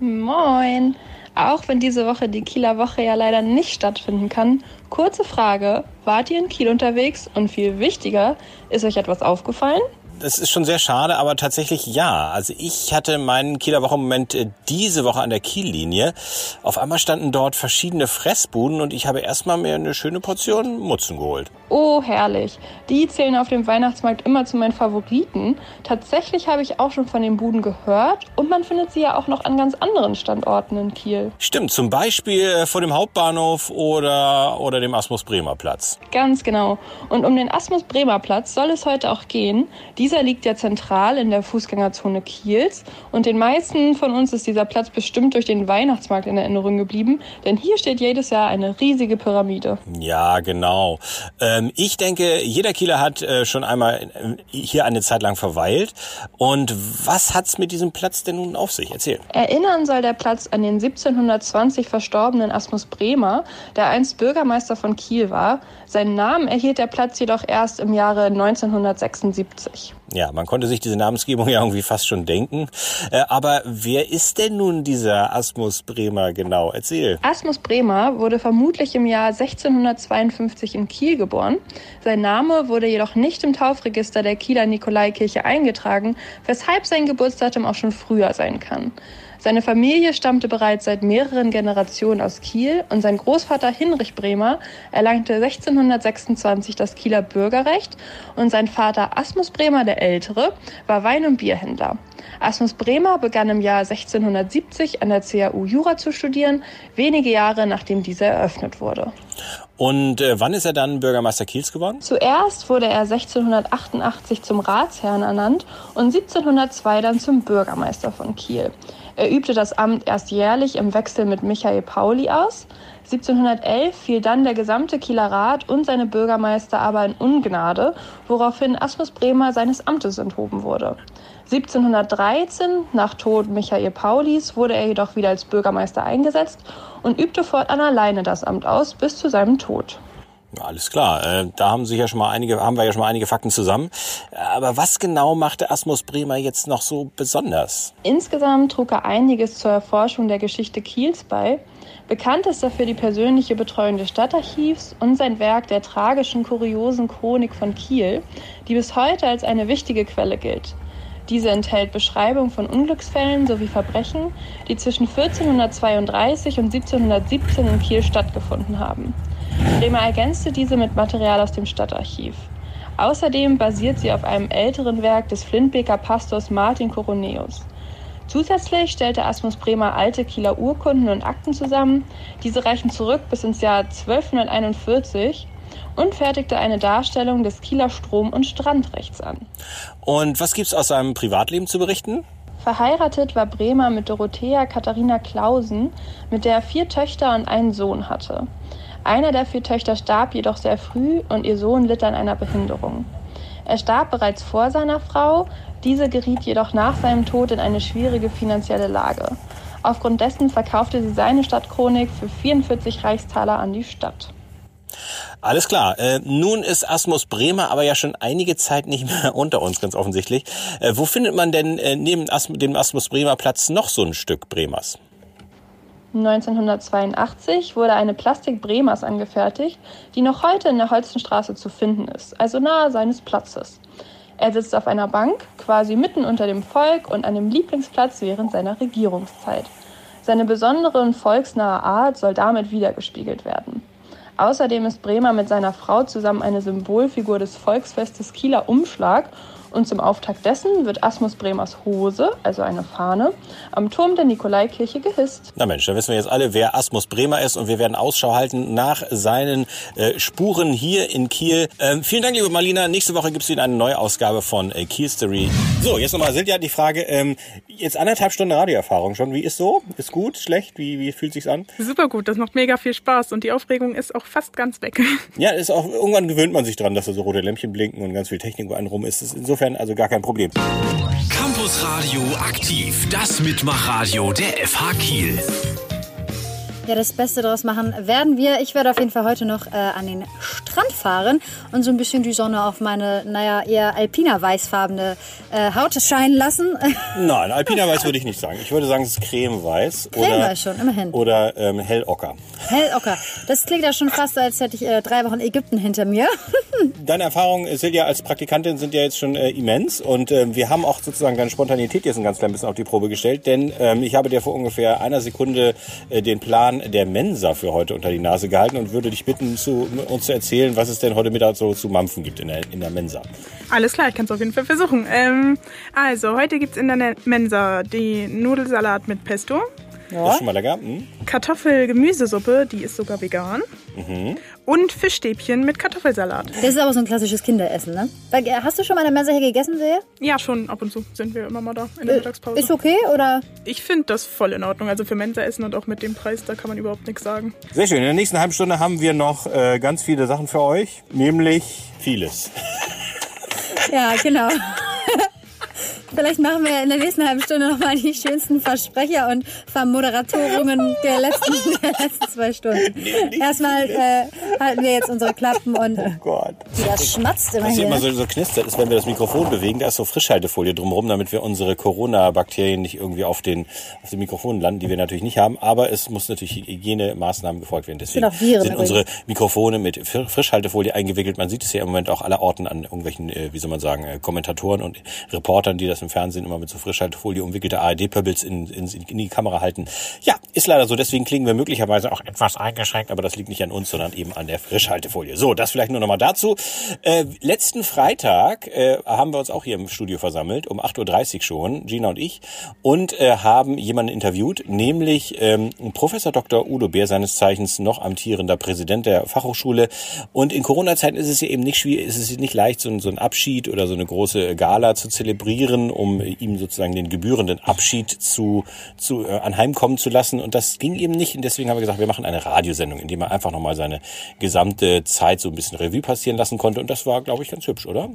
Moin! Auch wenn diese Woche die Kieler Woche ja leider nicht stattfinden kann, kurze Frage, wart ihr in Kiel unterwegs und viel wichtiger, ist euch etwas aufgefallen? Das ist schon sehr schade, aber tatsächlich ja. Also ich hatte meinen Kieler Wochenmoment äh, diese Woche an der Kiellinie. Auf einmal standen dort verschiedene Fressbuden und ich habe erstmal mir eine schöne Portion Mutzen geholt. Oh, herrlich. Die zählen auf dem Weihnachtsmarkt immer zu meinen Favoriten. Tatsächlich habe ich auch schon von den Buden gehört und man findet sie ja auch noch an ganz anderen Standorten in Kiel. Stimmt, zum Beispiel äh, vor dem Hauptbahnhof oder, oder dem Asmus Bremer Platz. Ganz genau. Und um den Asmus Bremer Platz soll es heute auch gehen. Dieser Dieser liegt ja zentral in der Fußgängerzone Kiels und den meisten von uns ist dieser Platz bestimmt durch den Weihnachtsmarkt in Erinnerung geblieben, denn hier steht jedes Jahr eine riesige Pyramide. Ja, genau. Ähm, ich denke, jeder Kieler hat äh, schon einmal äh, hier eine Zeit lang verweilt. Und was hat's mit diesem Platz denn nun auf sich? Erzähl. Erinnern soll der Platz an den 1720 verstorbenen Asmus Bremer, der einst Bürgermeister von Kiel war. Seinen Namen erhielt der Platz jedoch erst im Jahre 1976. Ja, man konnte sich diese Namensgebung ja irgendwie fast schon denken. Äh, aber wer ist denn nun dieser Asmus Bremer genau? Erzähl. Asmus Bremer wurde vermutlich im Jahr 1652 in Kiel geboren. Sein Name wurde jedoch nicht im Taufregister der Kieler Nikolaikirche eingetragen, weshalb sein Geburtsdatum auch schon früher sein kann. Seine Familie stammte bereits seit mehreren Generationen aus Kiel und sein Großvater Hinrich Bremer erlangte 1626 das Kieler Bürgerrecht und sein Vater Asmus Bremer der Ältere war Wein- und Bierhändler. Asmus Bremer begann im Jahr 1670 an der CAU Jura zu studieren, wenige Jahre nachdem diese eröffnet wurde. Und äh, wann ist er dann Bürgermeister Kiels geworden? Zuerst wurde er 1688 zum Ratsherrn ernannt und 1702 dann zum Bürgermeister von Kiel. Er übte das Amt erst jährlich im Wechsel mit Michael Pauli aus. 1711 fiel dann der gesamte Kieler Rat und seine Bürgermeister aber in Ungnade, woraufhin Asmus Bremer seines Amtes enthoben wurde. 1713, nach Tod Michael Paulis, wurde er jedoch wieder als Bürgermeister eingesetzt und übte fortan alleine das Amt aus bis zu seinem Tod. Ja, alles klar. Äh, da haben sich ja schon mal einige, haben wir ja schon mal einige Fakten zusammen. Aber was genau machte Asmus Bremer jetzt noch so besonders? Insgesamt trug er einiges zur Erforschung der Geschichte Kiels bei. Bekannt ist dafür die persönliche Betreuung des Stadtarchivs und sein Werk der tragischen, kuriosen Chronik von Kiel, die bis heute als eine wichtige Quelle gilt. Diese enthält Beschreibung von Unglücksfällen sowie Verbrechen, die zwischen 1432 und 1717 in Kiel stattgefunden haben. Bremer ergänzte diese mit Material aus dem Stadtarchiv. Außerdem basiert sie auf einem älteren Werk des Flintbeker Pastors Martin Coroneus. Zusätzlich stellte Asmus Bremer alte Kieler Urkunden und Akten zusammen. Diese reichen zurück bis ins Jahr 1241 und fertigte eine Darstellung des Kieler Strom- und Strandrechts an. Und was gibt's aus seinem Privatleben zu berichten? Verheiratet war Bremer mit Dorothea Katharina Clausen, mit der er vier Töchter und einen Sohn hatte. Einer der vier Töchter starb jedoch sehr früh und ihr Sohn litt an einer Behinderung. Er starb bereits vor seiner Frau, diese geriet jedoch nach seinem Tod in eine schwierige finanzielle Lage. Aufgrund dessen verkaufte sie seine Stadtchronik für 44 Reichstaler an die Stadt. Alles klar. Äh, nun ist Asmus Bremer aber ja schon einige Zeit nicht mehr unter uns, ganz offensichtlich. Äh, wo findet man denn äh, neben As dem Asmus Bremer Platz noch so ein Stück Bremers? 1982 wurde eine Plastik Bremers angefertigt, die noch heute in der Holzenstraße zu finden ist, also nahe seines Platzes. Er sitzt auf einer Bank, quasi mitten unter dem Volk und an dem Lieblingsplatz während seiner Regierungszeit. Seine besondere und volksnahe Art soll damit wiedergespiegelt werden. Außerdem ist Bremer mit seiner Frau zusammen eine Symbolfigur des Volksfestes Kieler Umschlag und zum Auftakt dessen wird Asmus Bremers Hose, also eine Fahne, am Turm der Nikolaikirche gehisst. Na Mensch, da wissen wir jetzt alle, wer Asmus Bremer ist und wir werden Ausschau halten nach seinen äh, Spuren hier in Kiel. Ähm, vielen Dank, liebe Marlina. Nächste Woche gibt es wieder eine neue Ausgabe von äh, Kielstory. So, jetzt nochmal Silja die Frage, ähm, jetzt anderthalb Stunden Radioerfahrung schon. Wie ist so? Ist gut? Schlecht? Wie, wie fühlt sich's an? Super gut, das macht mega viel Spaß und die Aufregung ist auch fast ganz weg. Ja, ist auch, irgendwann gewöhnt man sich dran, dass da so rote Lämpchen blinken und ganz viel Technik wo einen rum ist. ist insofern also gar kein Problem. Campus Radio aktiv, das Mitmachradio der FH Kiel. Ja, das Beste daraus machen werden wir. Ich werde auf jeden Fall heute noch äh, an den Strand fahren und so ein bisschen die Sonne auf meine, naja, eher alpiner weißfarbene äh, Haut scheinen lassen. Nein, alpiner weiß würde ich nicht sagen. Ich würde sagen, es ist cremeweiß. Cremeweiß schon, immerhin. Oder ähm, hellocker. Hellocker. Das klingt ja schon fast, als hätte ich äh, drei Wochen Ägypten hinter mir. Deine Erfahrungen, Silja, als Praktikantin sind ja jetzt schon äh, immens und ähm, wir haben auch sozusagen deine Spontanität jetzt ein ganz klein bisschen auf die Probe gestellt, denn ähm, ich habe dir vor ungefähr einer Sekunde äh, den Plan der Mensa für heute unter die Nase gehalten und würde dich bitten, zu, uns zu erzählen, was es denn heute Mittag so zu mampfen gibt in der, in der Mensa. Alles klar, ich kann es auf jeden Fall versuchen. Ähm, also, heute gibt es in der Mensa die Nudelsalat mit Pesto, Das ist schon mal lecker. Hm? Kartoffel-Gemüsesuppe, die ist sogar vegan. Mhm. Und Fischstäbchen mit Kartoffelsalat. Das ist aber so ein klassisches Kinderessen, ne? Äh, Hast du schon mal in der Mensa hier gegessen, sehe? Ja, schon ab und zu sind wir immer mal da in der Äh, Mittagspause. ist okay, oder? Ich finde das voll in Ordnung. Also für Mensa-Essen und auch mit dem Preis, da kann man überhaupt nichts sagen. Sehr schön. In der nächsten halben Stunde haben wir noch äh, ganz viele Sachen für euch, nämlich vieles. Ja, genau. Vielleicht machen wir in der nächsten halben Stunde nochmal die schönsten Versprecher und Vermoderatorungen der letzten, der letzten zwei Stunden. Erstmal äh, halten wir jetzt unsere Klappen und oh Gott. das schmatzt immer Was hier immer so, so knistert ist, wenn wir das Mikrofon bewegen, da ist so Frischhaltefolie drumherum, damit wir unsere Corona-Bakterien nicht irgendwie auf den, auf den Mikrofonen landen, die wir natürlich nicht haben. Aber es muss natürlich Hygienemaßnahmen gefolgt werden. Deswegen Viren sind unsere Mikrofone mit Fr- Frischhaltefolie eingewickelt. Man sieht es ja im Moment auch aller Orten an irgendwelchen, äh, wie soll man sagen, äh, Kommentatoren und Reportern, die das im Fernsehen immer mit so Frischhaltefolie umwickelte ARD-Pöbels in, in, in die Kamera halten. Ja, ist leider so. Deswegen klingen wir möglicherweise auch etwas eingeschränkt, aber das liegt nicht an uns, sondern eben an der Frischhaltefolie. So, das vielleicht nur noch mal dazu. Äh, letzten Freitag äh, haben wir uns auch hier im Studio versammelt, um 8.30 Uhr schon, Gina und ich, und äh, haben jemanden interviewt, nämlich ähm, Professor Dr. Udo Bär, seines Zeichens noch amtierender Präsident der Fachhochschule. Und in Corona-Zeiten ist es ja eben nicht schwierig, ist es nicht leicht, so, so ein Abschied oder so eine große Gala zu zelebrieren, um ihm sozusagen den gebührenden Abschied zu, zu äh, anheimkommen zu lassen. Und das ging eben nicht. Und deswegen haben wir gesagt, wir machen eine Radiosendung, in der er einfach nochmal seine gesamte Zeit so ein bisschen Revue passieren lassen konnte. Und das war, glaube ich, ganz hübsch, oder?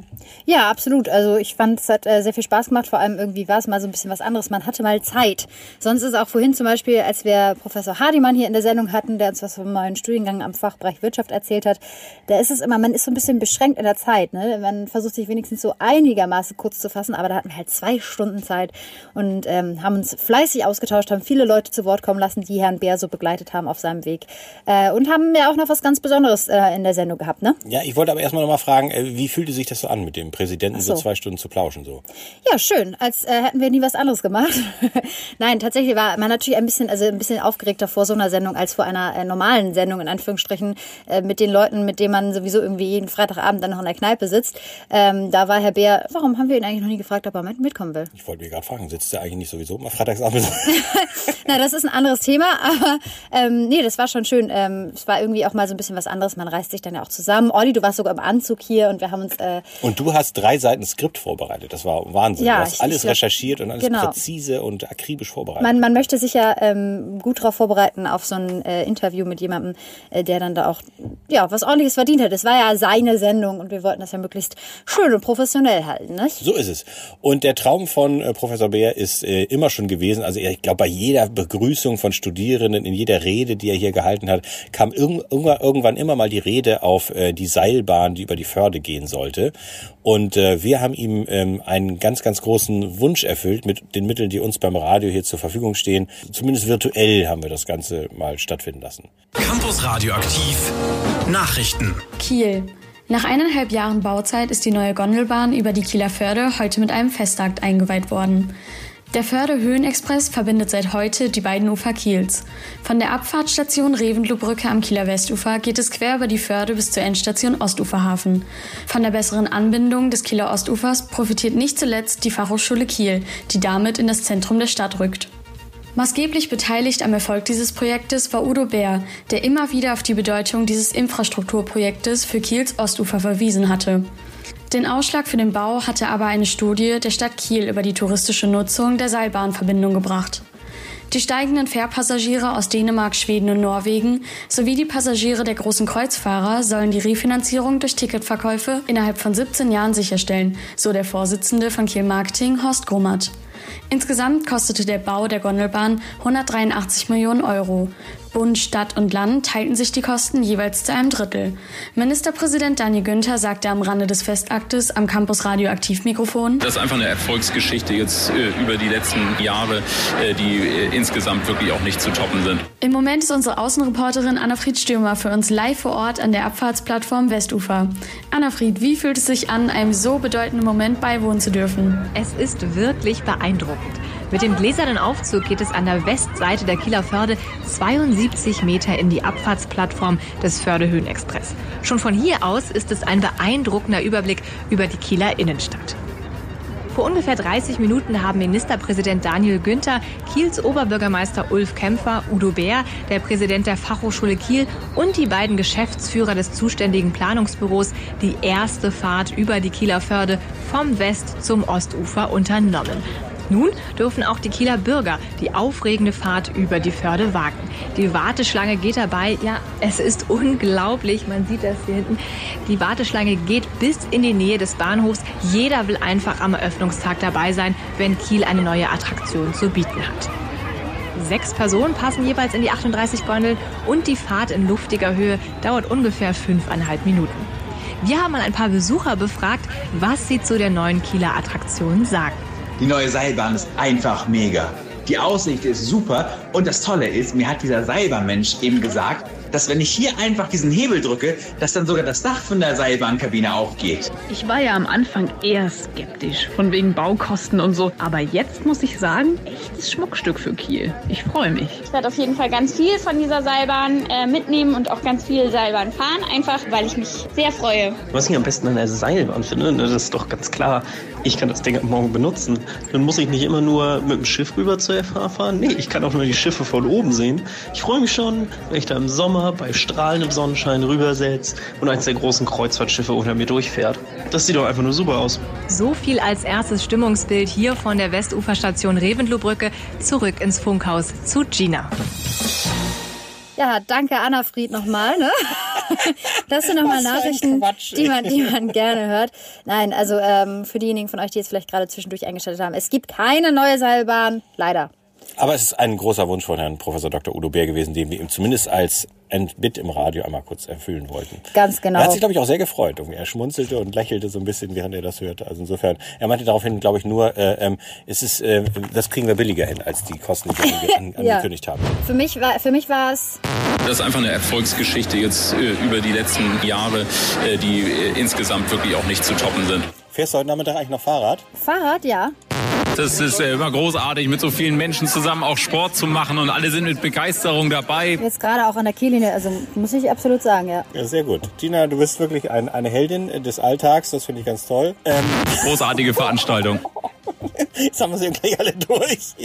Ja, absolut. Also ich fand, es hat äh, sehr viel Spaß gemacht. Vor allem irgendwie war es mal so ein bisschen was anderes. Man hatte mal Zeit. Sonst ist auch vorhin zum Beispiel, als wir Professor Hardimann hier in der Sendung hatten, der uns was vom neuen Studiengang am Fachbereich Wirtschaft erzählt hat, da ist es immer, man ist so ein bisschen beschränkt in der Zeit. Ne? Man versucht sich wenigstens so einigermaßen kurz zu fassen, aber da hatten wir halt zwei Stunden Zeit und ähm, haben uns fleißig ausgetauscht, haben viele Leute zu Wort kommen lassen, die Herrn Bär so begleitet haben auf seinem Weg äh, und haben ja auch noch was ganz Besonderes äh, in der Sendung gehabt, ne? Ja, ich wollte aber erstmal nochmal fragen, äh, wie fühlte sich das so an, mit dem Präsidenten so. so. zwei Stunden zu plauschen? so? Ja, schön. Als äh, hätten wir nie was anderes gemacht. Nein, tatsächlich war man natürlich ein bisschen, also ein bisschen aufgeregter vor so einer Sendung als vor einer äh, normalen Sendung in Anführungsstrichen mit den Leuten, mit denen man sowieso irgendwie jeden Freitagabend dann noch in der Kneipe sitzt. Ähm, da war Herr Bär. Warum haben wir ihn eigentlich noch nie gefragt, ob er mit, mitkommen will? Ich wollte mir gerade fragen, sitzt er eigentlich nicht sowieso mal Freitagsabend? Na, das ist ein anderes Thema, aber ähm, nee, das war schon schön. Ähm, es war irgendwie auch mal so ein bisschen was anderes. Man reißt sich dann ja auch zusammen. Olli, du warst sogar im Anzug hier und wir haben uns äh, Und du hast drei Seiten Skript vorbereitet. Das war Wahnsinn. Ja, du hast ich- alles ich- recherchiert und alles genau. präzise und akribisch vorbereitet. Man, man möchte sich ja ähm, gut darauf vorbereiten auf so ein äh, Interview mit jemandem, äh, der dann da auch ja was ordentliches verdient hat. Es war ja seine Sendung und wir wollten das ja möglichst schön und professionell halten, nicht? So ist es. Und der Traum von äh, Professor Bär ist äh, immer schon gewesen, also ich glaube, bei jeder Begrüßung von Studierenden, in jeder Rede, die er hier gehalten hat, kam irgend, irgendwann, immer mal die Rede auf äh, die Seilbahn, die über die Förde gehen sollte. Und äh, wir haben ihm ähm, einen ganz, ganz großen Wunsch erfüllt mit den Mitteln, die uns beim Radio hier zur Verfügung stehen. Zumindest virtuell haben wir das Ganze mal stattfinden lassen. Campus Radioaktiv Nachrichten. Kiel. Nach eineinhalb Jahren Bauzeit ist die neue Gondelbahn über die Kieler Förde heute mit einem Festakt eingeweiht worden. Der Förde-Höhenexpress verbindet seit heute die beiden Ufer Kiels. Von der Abfahrtsstation Reventlow-Brücke am Kieler Westufer geht es quer über die Förde bis zur Endstation Ostuferhafen. Von der besseren Anbindung des Kieler Ostufers profitiert nicht zuletzt die Fachhochschule Kiel, die damit in das Zentrum der Stadt rückt. Maßgeblich beteiligt am Erfolg dieses Projektes war Udo Bär, der immer wieder auf die Bedeutung dieses Infrastrukturprojektes für Kiels Ostufer verwiesen hatte. Den Ausschlag für den Bau hatte aber eine Studie der Stadt Kiel über die touristische Nutzung der Seilbahnverbindung gebracht. Die steigenden Fährpassagiere aus Dänemark, Schweden und Norwegen sowie die Passagiere der großen Kreuzfahrer sollen die Refinanzierung durch Ticketverkäufe innerhalb von 17 Jahren sicherstellen, so der Vorsitzende von Kiel Marketing Horst Grummert. Insgesamt kostete der Bau der Gondelbahn 183 Millionen Euro. Bund, Stadt und Land teilten sich die Kosten jeweils zu einem Drittel. Ministerpräsident Daniel Günther sagte am Rande des Festaktes am Campus Radioaktivmikrofon, Das ist einfach eine Erfolgsgeschichte jetzt äh, über die letzten Jahre, äh, die äh, insgesamt wirklich auch nicht zu toppen sind. Im Moment ist unsere Außenreporterin Anna-Fried Stürmer für uns live vor Ort an der Abfahrtsplattform Westufer. Anna-Fried, wie fühlt es sich an, einem so bedeutenden Moment beiwohnen zu dürfen? Es ist wirklich beeindruckend. Mit dem gläsernen Aufzug geht es an der Westseite der Kieler Förde 72 Meter in die Abfahrtsplattform des Fördehöhenexpress. Schon von hier aus ist es ein beeindruckender Überblick über die Kieler Innenstadt. Vor ungefähr 30 Minuten haben Ministerpräsident Daniel Günther, Kiels Oberbürgermeister Ulf Kämpfer, Udo Bär, der Präsident der Fachhochschule Kiel und die beiden Geschäftsführer des zuständigen Planungsbüros die erste Fahrt über die Kieler Förde vom West- zum Ostufer unternommen. Nun dürfen auch die Kieler Bürger die aufregende Fahrt über die Förde wagen. Die Warteschlange geht dabei, ja, es ist unglaublich, man sieht das hier hinten. Die Warteschlange geht bis in die Nähe des Bahnhofs. Jeder will einfach am Eröffnungstag dabei sein, wenn Kiel eine neue Attraktion zu bieten hat. Sechs Personen passen jeweils in die 38 Gondeln und die Fahrt in luftiger Höhe dauert ungefähr fünfeinhalb Minuten. Wir haben mal ein paar Besucher befragt, was sie zu der neuen Kieler Attraktion sagen. Die neue Seilbahn ist einfach mega. Die Aussicht ist super und das Tolle ist, mir hat dieser Seilbahnmensch eben gesagt, dass wenn ich hier einfach diesen Hebel drücke, dass dann sogar das Dach von der Seilbahnkabine aufgeht. Ich war ja am Anfang eher skeptisch, von wegen Baukosten und so. Aber jetzt muss ich sagen, echtes Schmuckstück für Kiel. Ich freue mich. Ich werde auf jeden Fall ganz viel von dieser Seilbahn äh, mitnehmen und auch ganz viel Seilbahn fahren, einfach weil ich mich sehr freue. Was ich am besten an der Seilbahn finde, ne, das ist doch ganz klar, ich kann das Ding ab morgen benutzen. Dann muss ich nicht immer nur mit dem Schiff rüber zur FH fahren. Nee, ich kann auch nur die Schiffe von oben sehen. Ich freue mich schon, wenn ich da im Sommer bei strahlendem Sonnenschein rübersetzt und eins der großen Kreuzfahrtschiffe unter mir durchfährt. Das sieht doch einfach nur super aus. So viel als erstes Stimmungsbild hier von der Westuferstation Reventlowbrücke zurück ins Funkhaus zu Gina. Ja, danke Anna Fried nochmal. Ne? Das sind nochmal Nachrichten, die man, die man gerne hört. Nein, also ähm, für diejenigen von euch, die jetzt vielleicht gerade zwischendurch eingeschaltet haben, es gibt keine neue Seilbahn, leider. Aber es ist ein großer Wunsch von Herrn Professor Dr. Udo Bär gewesen, den wir ihm zumindest als Bit im Radio einmal kurz erfüllen wollten. Ganz genau. Er hat sich, glaube ich, auch sehr gefreut. Er schmunzelte und lächelte so ein bisschen, während er das hörte. Also insofern, er meinte daraufhin, glaube ich, nur, äh, ähm, es ist, äh, das kriegen wir billiger hin als die Kosten, die wir an, Ja. angekündigt haben. Für mich war, für mich war es Das ist einfach eine Erfolgsgeschichte jetzt äh, über die letzten Jahre, äh, die äh, insgesamt wirklich auch nicht zu toppen sind. Fährst du heute Nachmittag eigentlich noch Fahrrad? Fahrrad, ja. Das ist äh, immer großartig, mit so vielen Menschen zusammen auch Sport zu machen und alle sind mit Begeisterung dabei. Jetzt gerade auch an der Kiellinie, also muss ich absolut sagen, ja. Ja, sehr gut. Tina, du bist wirklich ein, eine Heldin des Alltags, das finde ich ganz toll. Ähm, Großartige Veranstaltung. jetzt haben wir sie gleich alle durch.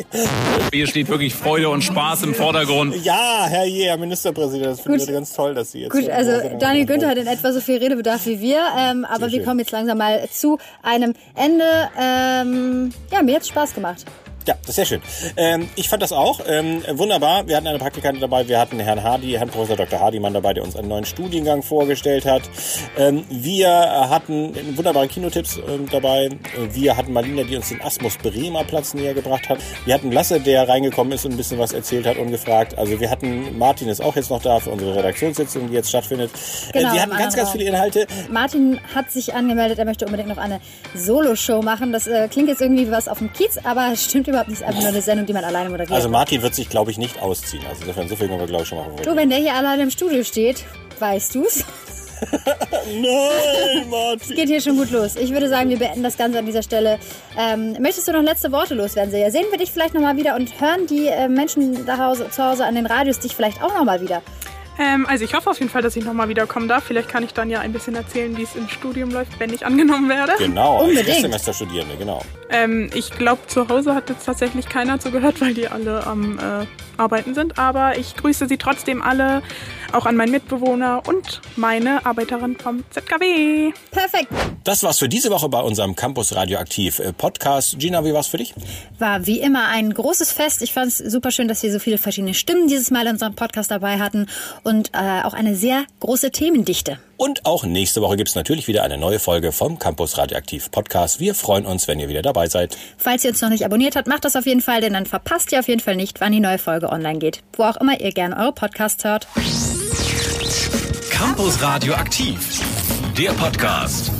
Hier steht wirklich Freude und Spaß im Vordergrund. Ja, Herr Je, Herr Ministerpräsident, das finde ich ganz toll, dass Sie jetzt... Gut, hier also Daniel. Günther hat in etwa so viel Redebedarf wie wir, ähm, aber Sehr wir schön. kommen jetzt langsam mal zu einem Ende. Ähm, ja, mir hat's Spaß gemacht. Ja, das ist sehr schön. Ähm, ich fand das auch ähm, wunderbar. Wir hatten eine Praktikantin dabei, wir hatten Herrn Hardy, Herrn Professor Dr. Hardimann dabei, der uns einen neuen Studiengang vorgestellt hat. Ähm, wir hatten wunderbare Kinotipps ähm, dabei. Wir hatten Marlina, die uns den Asmus Bremer Platz näher gebracht hat. Wir hatten Lasse, der reingekommen ist und ein bisschen was erzählt hat, ungefragt. Also wir hatten, Martin ist auch jetzt noch da für unsere Redaktionssitzung, die jetzt stattfindet. Genau, äh, wir hatten im ganz, ganz viele Inhalte. Martin hat sich angemeldet, er möchte unbedingt noch eine Solo-Show machen. Das äh, klingt jetzt irgendwie wie was auf dem Kiez, aber es stimmt überhaupt nicht. Einfach nur eine Sendung, die man alleine moderiert. Also Martin wird sich, glaube ich, nicht ausziehen. Also insofern, so viel können wir, glaube ich, schon mal du, wenn der hier alleine im Studio steht, weißt du's. Nein, Martin. Es geht hier schon gut los. Ich würde sagen, wir beenden das Ganze an dieser Stelle. Ähm, möchtest du noch letzte Worte loswerden, Silja? Sehen wir dich vielleicht nochmal wieder und hören die äh, Menschen da Hause, zu Hause an den Radios dich vielleicht auch nochmal wieder? Ähm, also ich hoffe auf jeden Fall, dass ich nochmal wiederkommen darf. Vielleicht kann ich dann ja ein bisschen erzählen, wie es im Studium läuft, wenn ich angenommen werde. Genau, als Unbedingt. Erstsemesterstudierende, genau. Ähm, ich glaube, zu Hause hat jetzt tatsächlich keiner zugehört, weil die alle am äh, Arbeiten sind. Aber ich grüße sie trotzdem alle, auch an meinen Mitbewohner und meine Arbeiterin vom ZKW. Perfekt. Das war's für diese Woche bei unserem Campus Radioaktiv äh, Podcast. Gina, wie war's für dich? War wie immer ein großes Fest. Ich fand es super schön, dass wir so viele verschiedene Stimmen dieses Mal in unserem Podcast dabei hatten und äh, auch eine sehr große Themendichte. Und auch nächste Woche gibt's natürlich wieder eine neue Folge vom Campus Radioaktiv Podcast. Wir freuen uns, wenn ihr wieder dabei seid. Falls ihr uns noch nicht abonniert habt, macht das auf jeden Fall, denn dann verpasst ihr auf jeden Fall nicht, wann die neue Folge online geht. Wo auch immer ihr gerne eure Podcasts hört. Campus Radioaktiv, der Podcast.